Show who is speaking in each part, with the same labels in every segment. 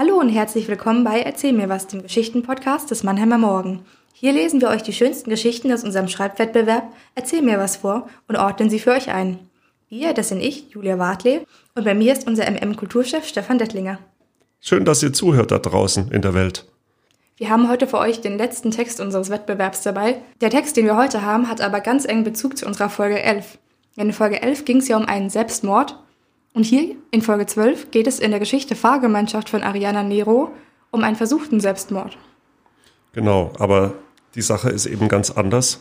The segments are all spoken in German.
Speaker 1: Hallo und herzlich willkommen bei Erzähl mir was, dem Geschichtenpodcast des Mannheimer Morgen. Hier lesen wir euch die schönsten Geschichten aus unserem Schreibwettbewerb Erzähl mir was vor und ordnen sie für euch ein. Wir, das sind ich, Julia Wartle, und bei mir ist unser MM-Kulturchef Stefan Dettlinger.
Speaker 2: Schön, dass ihr zuhört da draußen in der Welt.
Speaker 1: Wir haben heute für euch den letzten Text unseres Wettbewerbs dabei. Der Text, den wir heute haben, hat aber ganz eng Bezug zu unserer Folge 11. In Folge 11 ging es ja um einen Selbstmord und hier in Folge 12 geht es in der Geschichte Fahrgemeinschaft von Ariana Nero um einen versuchten Selbstmord.
Speaker 2: Genau, aber die Sache ist eben ganz anders.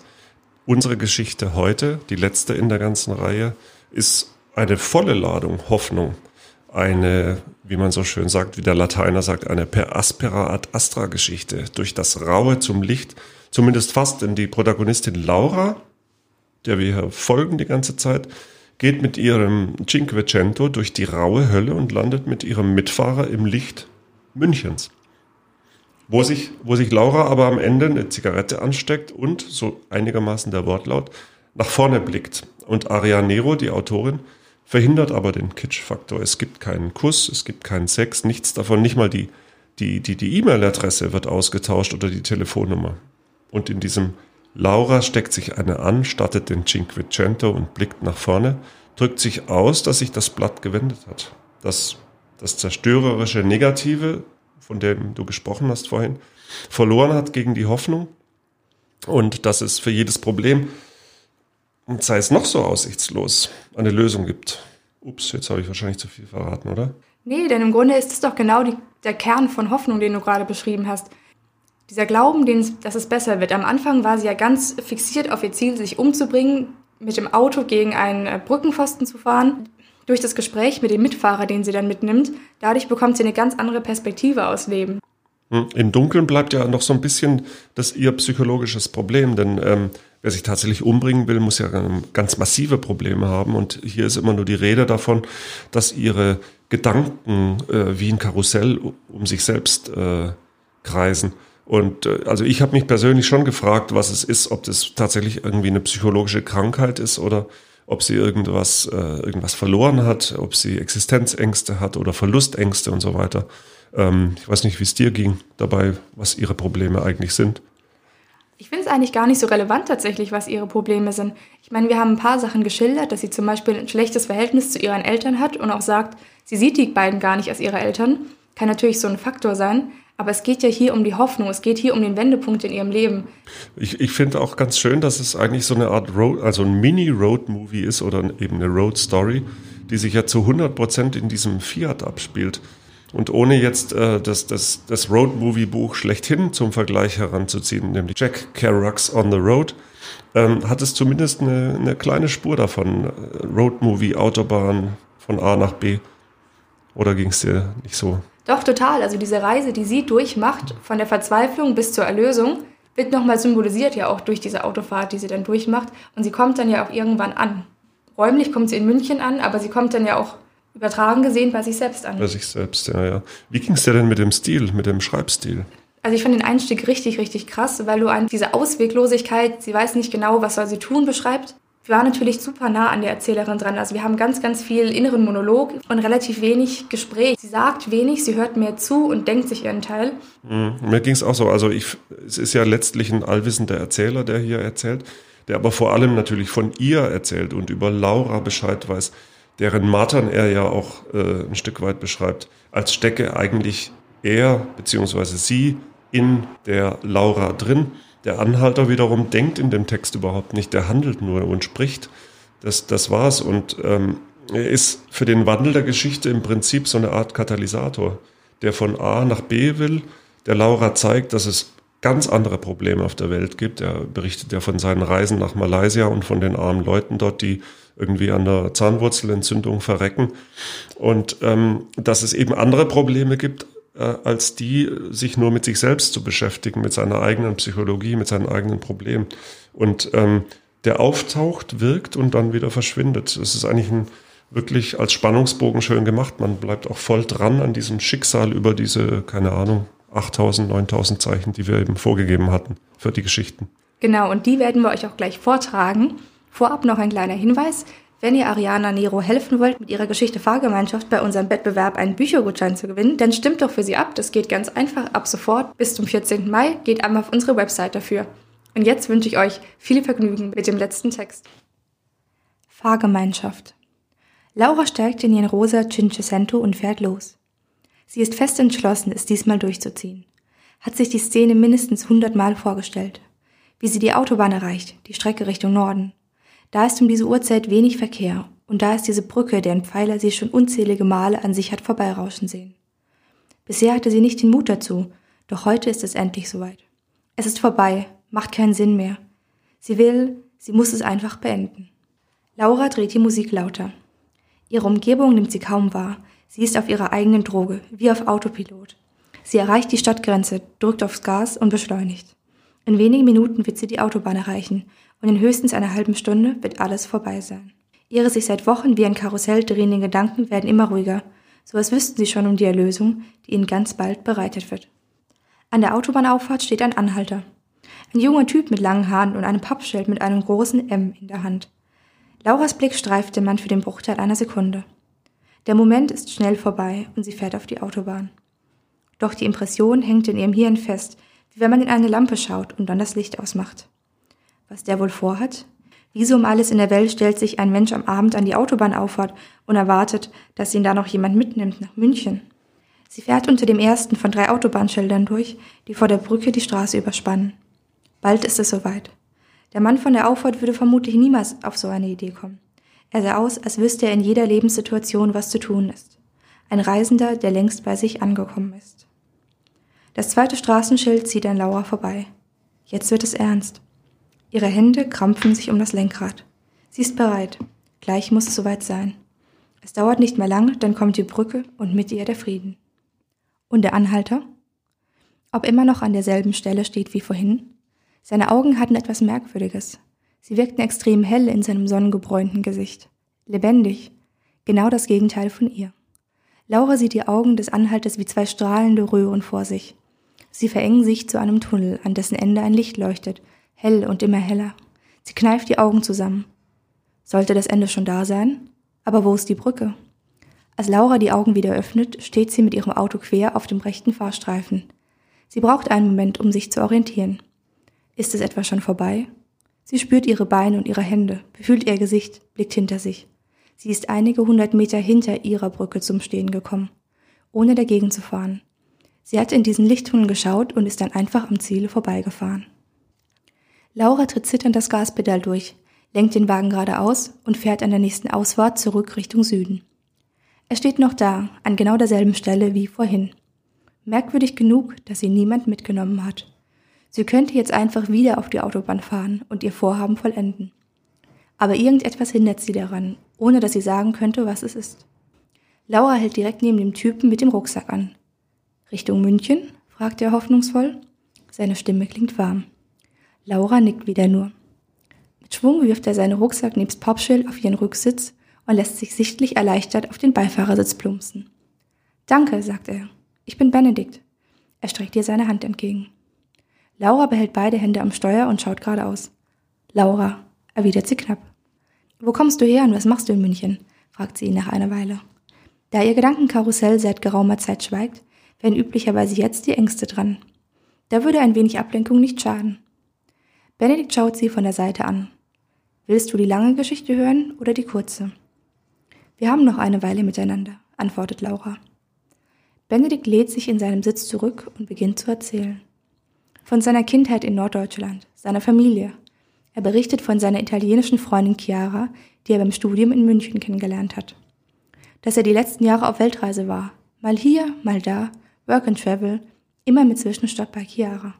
Speaker 2: Unsere Geschichte heute, die letzte in der ganzen Reihe, ist eine volle Ladung Hoffnung. Eine, wie man so schön sagt, wie der Lateiner sagt, eine per aspera ad astra Geschichte. Durch das Raue zum Licht, zumindest fast, denn die Protagonistin Laura, der wir hier folgen die ganze Zeit, geht mit ihrem Cinquecento durch die raue Hölle und landet mit ihrem Mitfahrer im Licht Münchens. Wo sich, wo sich Laura aber am Ende eine Zigarette ansteckt und, so einigermaßen der Wortlaut, nach vorne blickt. Und Aria Nero, die Autorin, verhindert aber den Kitsch-Faktor. Es gibt keinen Kuss, es gibt keinen Sex, nichts davon, nicht mal die die die die E-Mail-Adresse wird ausgetauscht oder die Telefonnummer. Und in diesem Laura steckt sich eine an, startet den Cinquecento und blickt nach vorne, drückt sich aus, dass sich das Blatt gewendet hat. Das, das zerstörerische Negative, von dem du gesprochen hast vorhin, verloren hat gegen die Hoffnung und dass es für jedes Problem, und sei es noch so aussichtslos, eine Lösung gibt. Ups, jetzt habe ich wahrscheinlich zu viel verraten, oder?
Speaker 1: Nee, denn im Grunde ist es doch genau die, der Kern von Hoffnung, den du gerade beschrieben hast. Dieser Glauben, den, dass es besser wird. Am Anfang war sie ja ganz fixiert auf ihr Ziel, sich umzubringen, mit dem Auto gegen einen äh, Brückenpfosten zu fahren. Durch das Gespräch mit dem Mitfahrer, den sie dann mitnimmt, dadurch bekommt sie eine ganz andere Perspektive aus Leben.
Speaker 2: Hm, Im Dunkeln bleibt ja noch so ein bisschen das ihr psychologisches Problem, denn ähm, wer sich tatsächlich umbringen will, muss ja ganz massive Probleme haben. Und hier ist immer nur die Rede davon, dass ihre Gedanken äh, wie ein Karussell um sich selbst äh, kreisen. Und äh, also ich habe mich persönlich schon gefragt, was es ist, ob das tatsächlich irgendwie eine psychologische Krankheit ist oder ob sie irgendwas, äh, irgendwas verloren hat, ob sie Existenzängste hat oder Verlustängste und so weiter. Ähm, ich weiß nicht, wie es dir ging dabei, was ihre Probleme eigentlich sind.
Speaker 1: Ich finde es eigentlich gar nicht so relevant tatsächlich, was ihre Probleme sind. Ich meine, wir haben ein paar Sachen geschildert, dass sie zum Beispiel ein schlechtes Verhältnis zu ihren Eltern hat und auch sagt, sie sieht die beiden gar nicht als ihre Eltern. Kann natürlich so ein Faktor sein. Aber es geht ja hier um die Hoffnung, es geht hier um den Wendepunkt in ihrem Leben.
Speaker 2: Ich, ich finde auch ganz schön, dass es eigentlich so eine Art Road, also ein Mini-Road-Movie ist oder eben eine Road-Story, die sich ja zu 100 Prozent in diesem Fiat abspielt. Und ohne jetzt äh, das, das, das Road-Movie-Buch schlechthin zum Vergleich heranzuziehen, nämlich Jack Kerouac's On the Road, ähm, hat es zumindest eine, eine kleine Spur davon. Road-Movie, Autobahn von A nach B. Oder ging es dir nicht so?
Speaker 1: Doch, total. Also diese Reise, die sie durchmacht, von der Verzweiflung bis zur Erlösung, wird nochmal symbolisiert ja auch durch diese Autofahrt, die sie dann durchmacht. Und sie kommt dann ja auch irgendwann an. Räumlich kommt sie in München an, aber sie kommt dann ja auch übertragen gesehen bei sich selbst an.
Speaker 2: Bei sich selbst, ja, ja. Wie ging es dir denn mit dem Stil, mit dem Schreibstil?
Speaker 1: Also ich fand den Einstieg richtig, richtig krass, weil du an diese Ausweglosigkeit, sie weiß nicht genau, was soll sie tun, beschreibt wir waren natürlich super nah an der Erzählerin dran. Also wir haben ganz, ganz viel inneren Monolog und relativ wenig Gespräch. Sie sagt wenig, sie hört mehr zu und denkt sich ihren Teil.
Speaker 2: Mhm. Mir ging es auch so. Also ich, es ist ja letztlich ein allwissender Erzähler, der hier erzählt, der aber vor allem natürlich von ihr erzählt und über Laura Bescheid weiß, deren Martern er ja auch äh, ein Stück weit beschreibt, als stecke eigentlich er bzw. sie in der Laura drin der Anhalter wiederum denkt in dem Text überhaupt nicht, der handelt nur und spricht. Das, das war's. Und ähm, er ist für den Wandel der Geschichte im Prinzip so eine Art Katalysator, der von A nach B will, der Laura zeigt, dass es ganz andere Probleme auf der Welt gibt. Er berichtet ja von seinen Reisen nach Malaysia und von den armen Leuten dort, die irgendwie an der Zahnwurzelentzündung verrecken. Und ähm, dass es eben andere Probleme gibt, als die, sich nur mit sich selbst zu beschäftigen, mit seiner eigenen Psychologie, mit seinen eigenen Problemen. Und ähm, der auftaucht, wirkt und dann wieder verschwindet. Es ist eigentlich ein, wirklich als Spannungsbogen schön gemacht. Man bleibt auch voll dran an diesem Schicksal über diese, keine Ahnung, 8000, 9000 Zeichen, die wir eben vorgegeben hatten für die Geschichten.
Speaker 1: Genau, und die werden wir euch auch gleich vortragen. Vorab noch ein kleiner Hinweis. Wenn ihr Ariana Nero helfen wollt, mit ihrer Geschichte Fahrgemeinschaft bei unserem Wettbewerb einen Büchergutschein zu gewinnen, dann stimmt doch für sie ab. Das geht ganz einfach ab sofort bis zum 14. Mai. Geht einmal auf unsere Website dafür. Und jetzt wünsche ich euch viel Vergnügen mit dem letzten Text. Fahrgemeinschaft. Laura steigt in ihren rosa Cinquecento und fährt los. Sie ist fest entschlossen, es diesmal durchzuziehen. Hat sich die Szene mindestens hundertmal vorgestellt. Wie sie die Autobahn erreicht, die Strecke Richtung Norden. Da ist um diese Uhrzeit wenig Verkehr und da ist diese Brücke, deren Pfeiler sie schon unzählige Male an sich hat vorbeirauschen sehen. Bisher hatte sie nicht den Mut dazu, doch heute ist es endlich soweit. Es ist vorbei, macht keinen Sinn mehr. Sie will, sie muss es einfach beenden. Laura dreht die Musik lauter. Ihre Umgebung nimmt sie kaum wahr. Sie ist auf ihrer eigenen Droge, wie auf Autopilot. Sie erreicht die Stadtgrenze, drückt aufs Gas und beschleunigt. In wenigen Minuten wird sie die Autobahn erreichen und in höchstens einer halben Stunde wird alles vorbei sein. Ihre sich seit Wochen wie ein Karussell drehenden Gedanken werden immer ruhiger, so als wüssten sie schon um die Erlösung, die ihnen ganz bald bereitet wird. An der Autobahnauffahrt steht ein Anhalter. Ein junger Typ mit langen Haaren und einem Pappschild mit einem großen M in der Hand. Lauras Blick streift den Mann für den Bruchteil einer Sekunde. Der Moment ist schnell vorbei und sie fährt auf die Autobahn. Doch die Impression hängt in ihrem Hirn fest, wie wenn man in eine Lampe schaut und dann das Licht ausmacht was der wohl vorhat? Wieso um alles in der Welt stellt sich ein Mensch am Abend an die Autobahnauffahrt und erwartet, dass ihn da noch jemand mitnimmt nach München? Sie fährt unter dem ersten von drei Autobahnschildern durch, die vor der Brücke die Straße überspannen. Bald ist es soweit. Der Mann von der Auffahrt würde vermutlich niemals auf so eine Idee kommen. Er sah aus, als wüsste er in jeder Lebenssituation, was zu tun ist. Ein Reisender, der längst bei sich angekommen ist. Das zweite Straßenschild zieht an Lauer vorbei. Jetzt wird es ernst. Ihre Hände krampfen sich um das Lenkrad. Sie ist bereit. Gleich muss es soweit sein. Es dauert nicht mehr lang, dann kommt die Brücke und mit ihr der Frieden. Und der Anhalter? Ob immer noch an derselben Stelle steht wie vorhin? Seine Augen hatten etwas Merkwürdiges. Sie wirkten extrem hell in seinem sonnengebräunten Gesicht. Lebendig. Genau das Gegenteil von ihr. Laura sieht die Augen des Anhalters wie zwei strahlende Röhren vor sich. Sie verengen sich zu einem Tunnel, an dessen Ende ein Licht leuchtet, hell und immer heller. Sie kneift die Augen zusammen. Sollte das Ende schon da sein? Aber wo ist die Brücke? Als Laura die Augen wieder öffnet, steht sie mit ihrem Auto quer auf dem rechten Fahrstreifen. Sie braucht einen Moment, um sich zu orientieren. Ist es etwa schon vorbei? Sie spürt ihre Beine und ihre Hände, befühlt ihr Gesicht, blickt hinter sich. Sie ist einige hundert Meter hinter ihrer Brücke zum Stehen gekommen, ohne dagegen zu fahren. Sie hat in diesen Lichttunnel geschaut und ist dann einfach am Ziel vorbeigefahren. Laura tritt zitternd das Gaspedal durch, lenkt den Wagen geradeaus und fährt an der nächsten Ausfahrt zurück Richtung Süden. Er steht noch da, an genau derselben Stelle wie vorhin. Merkwürdig genug, dass sie niemand mitgenommen hat. Sie könnte jetzt einfach wieder auf die Autobahn fahren und ihr Vorhaben vollenden. Aber irgendetwas hindert sie daran, ohne dass sie sagen könnte, was es ist. Laura hält direkt neben dem Typen mit dem Rucksack an. Richtung München? fragt er hoffnungsvoll. Seine Stimme klingt warm. Laura nickt wieder nur. Mit Schwung wirft er seinen Rucksack nebst Popschild auf ihren Rücksitz und lässt sich sichtlich erleichtert auf den Beifahrersitz plumpsen. Danke, sagt er. Ich bin Benedikt. Er streckt ihr seine Hand entgegen. Laura behält beide Hände am Steuer und schaut geradeaus. Laura, erwidert sie knapp. Wo kommst du her und was machst du in München? fragt sie ihn nach einer Weile. Da ihr Gedankenkarussell seit geraumer Zeit schweigt, wären üblicherweise jetzt die Ängste dran. Da würde ein wenig Ablenkung nicht schaden. Benedikt schaut sie von der Seite an. Willst du die lange Geschichte hören oder die kurze? Wir haben noch eine Weile miteinander, antwortet Laura. Benedikt lädt sich in seinem Sitz zurück und beginnt zu erzählen. Von seiner Kindheit in Norddeutschland, seiner Familie. Er berichtet von seiner italienischen Freundin Chiara, die er beim Studium in München kennengelernt hat. Dass er die letzten Jahre auf Weltreise war, mal hier, mal da, Work and Travel, immer mit Zwischenstopp bei Chiara.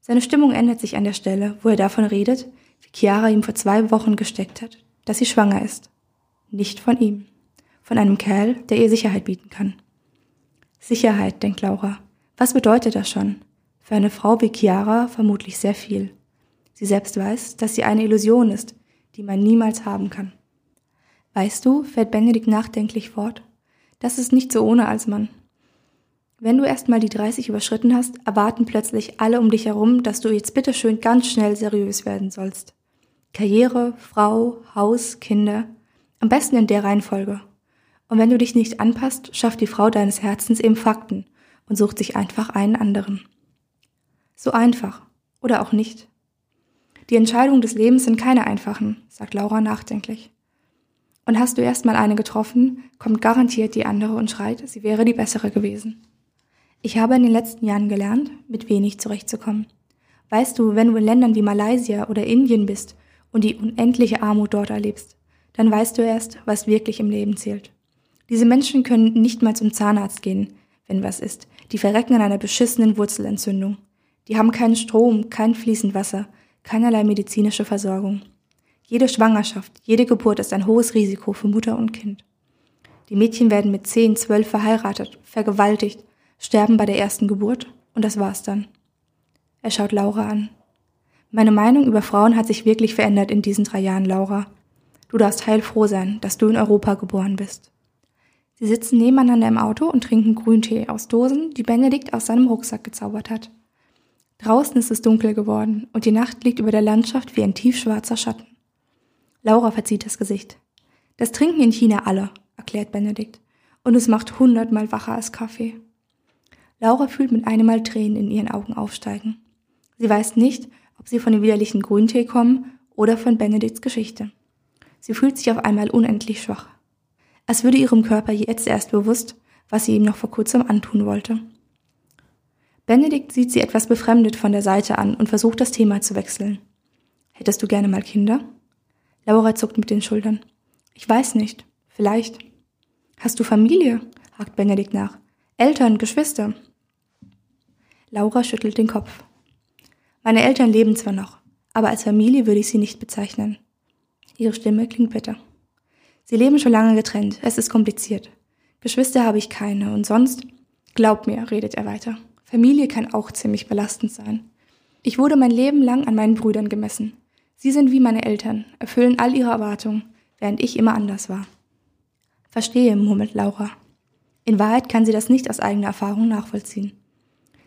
Speaker 1: Seine Stimmung ändert sich an der Stelle, wo er davon redet, wie Chiara ihm vor zwei Wochen gesteckt hat, dass sie schwanger ist. Nicht von ihm. Von einem Kerl, der ihr Sicherheit bieten kann. Sicherheit, denkt Laura. Was bedeutet das schon? Für eine Frau wie Chiara vermutlich sehr viel. Sie selbst weiß, dass sie eine Illusion ist, die man niemals haben kann. Weißt du, fährt Benedikt nachdenklich fort, das ist nicht so ohne als Mann. Wenn du erst mal die 30 überschritten hast, erwarten plötzlich alle um dich herum, dass du jetzt bitteschön ganz schnell seriös werden sollst. Karriere, Frau, Haus, Kinder. Am besten in der Reihenfolge. Und wenn du dich nicht anpasst, schafft die Frau deines Herzens eben Fakten und sucht sich einfach einen anderen. So einfach. Oder auch nicht. Die Entscheidungen des Lebens sind keine einfachen, sagt Laura nachdenklich. Und hast du erst mal eine getroffen, kommt garantiert die andere und schreit, sie wäre die bessere gewesen. Ich habe in den letzten Jahren gelernt, mit wenig zurechtzukommen. Weißt du, wenn du in Ländern wie Malaysia oder Indien bist und die unendliche Armut dort erlebst, dann weißt du erst, was wirklich im Leben zählt. Diese Menschen können nicht mal zum Zahnarzt gehen, wenn was ist. Die verrecken an einer beschissenen Wurzelentzündung. Die haben keinen Strom, kein fließend Wasser, keinerlei medizinische Versorgung. Jede Schwangerschaft, jede Geburt ist ein hohes Risiko für Mutter und Kind. Die Mädchen werden mit zehn, zwölf verheiratet, vergewaltigt, sterben bei der ersten Geburt und das war's dann. Er schaut Laura an. Meine Meinung über Frauen hat sich wirklich verändert in diesen drei Jahren, Laura. Du darfst heilfroh sein, dass du in Europa geboren bist. Sie sitzen nebeneinander im Auto und trinken Grüntee aus Dosen, die Benedikt aus seinem Rucksack gezaubert hat. Draußen ist es dunkel geworden und die Nacht liegt über der Landschaft wie ein tiefschwarzer Schatten. Laura verzieht das Gesicht. Das trinken in China alle, erklärt Benedikt, und es macht hundertmal wacher als Kaffee. Laura fühlt mit einem Mal Tränen in ihren Augen aufsteigen. Sie weiß nicht, ob sie von dem widerlichen Grüntee kommen oder von Benedikts Geschichte. Sie fühlt sich auf einmal unendlich schwach. Es würde ihrem Körper jetzt erst bewusst, was sie ihm noch vor kurzem antun wollte. Benedikt sieht sie etwas befremdet von der Seite an und versucht das Thema zu wechseln. Hättest du gerne mal Kinder? Laura zuckt mit den Schultern. Ich weiß nicht. Vielleicht. Hast du Familie? hakt Benedikt nach. Eltern, Geschwister. Laura schüttelt den Kopf. Meine Eltern leben zwar noch, aber als Familie würde ich sie nicht bezeichnen. Ihre Stimme klingt bitter. Sie leben schon lange getrennt, es ist kompliziert. Geschwister habe ich keine und sonst, glaub mir, redet er weiter. Familie kann auch ziemlich belastend sein. Ich wurde mein Leben lang an meinen Brüdern gemessen. Sie sind wie meine Eltern, erfüllen all ihre Erwartungen, während ich immer anders war. Verstehe, murmelt Laura. In Wahrheit kann sie das nicht aus eigener Erfahrung nachvollziehen.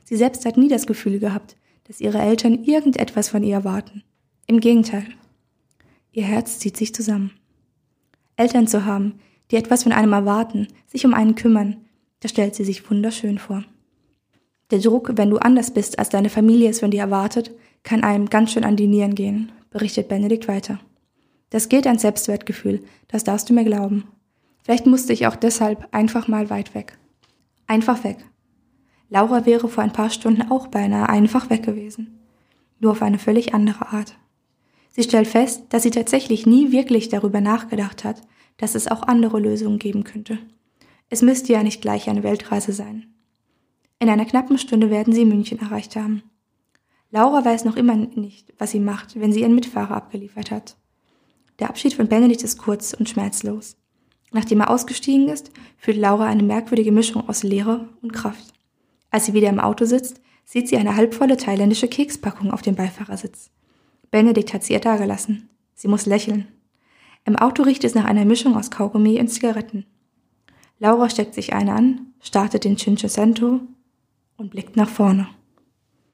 Speaker 1: Sie selbst hat nie das Gefühl gehabt, dass ihre Eltern irgendetwas von ihr erwarten. Im Gegenteil. Ihr Herz zieht sich zusammen. Eltern zu haben, die etwas von einem erwarten, sich um einen kümmern, das stellt sie sich wunderschön vor. Der Druck, wenn du anders bist, als deine Familie es von dir erwartet, kann einem ganz schön an die Nieren gehen, berichtet Benedikt weiter. Das gilt ans Selbstwertgefühl, das darfst du mir glauben. Vielleicht musste ich auch deshalb einfach mal weit weg. Einfach weg. Laura wäre vor ein paar Stunden auch beinahe einfach weg gewesen. Nur auf eine völlig andere Art. Sie stellt fest, dass sie tatsächlich nie wirklich darüber nachgedacht hat, dass es auch andere Lösungen geben könnte. Es müsste ja nicht gleich eine Weltreise sein. In einer knappen Stunde werden sie München erreicht haben. Laura weiß noch immer nicht, was sie macht, wenn sie ihren Mitfahrer abgeliefert hat. Der Abschied von Benedikt ist kurz und schmerzlos. Nachdem er ausgestiegen ist, fühlt Laura eine merkwürdige Mischung aus Leere und Kraft. Als sie wieder im Auto sitzt, sieht sie eine halbvolle thailändische Kekspackung auf dem Beifahrersitz. Benedikt hat sie ihr dagelassen. Sie muss lächeln. Im Auto riecht es nach einer Mischung aus Kaugummi und Zigaretten. Laura steckt sich eine an, startet den Cinquecento und blickt nach vorne.